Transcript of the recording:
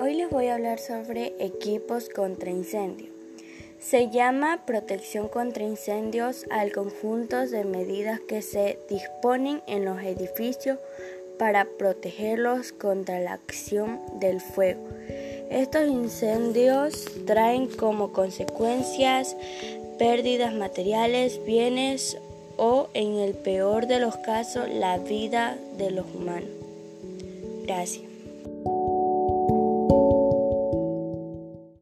Hoy les voy a hablar sobre equipos contra incendio. Se llama protección contra incendios al conjunto de medidas que se disponen en los edificios para protegerlos contra la acción del fuego. Estos incendios traen como consecuencias pérdidas materiales, bienes o, en el peor de los casos, la vida de los humanos. Gracias.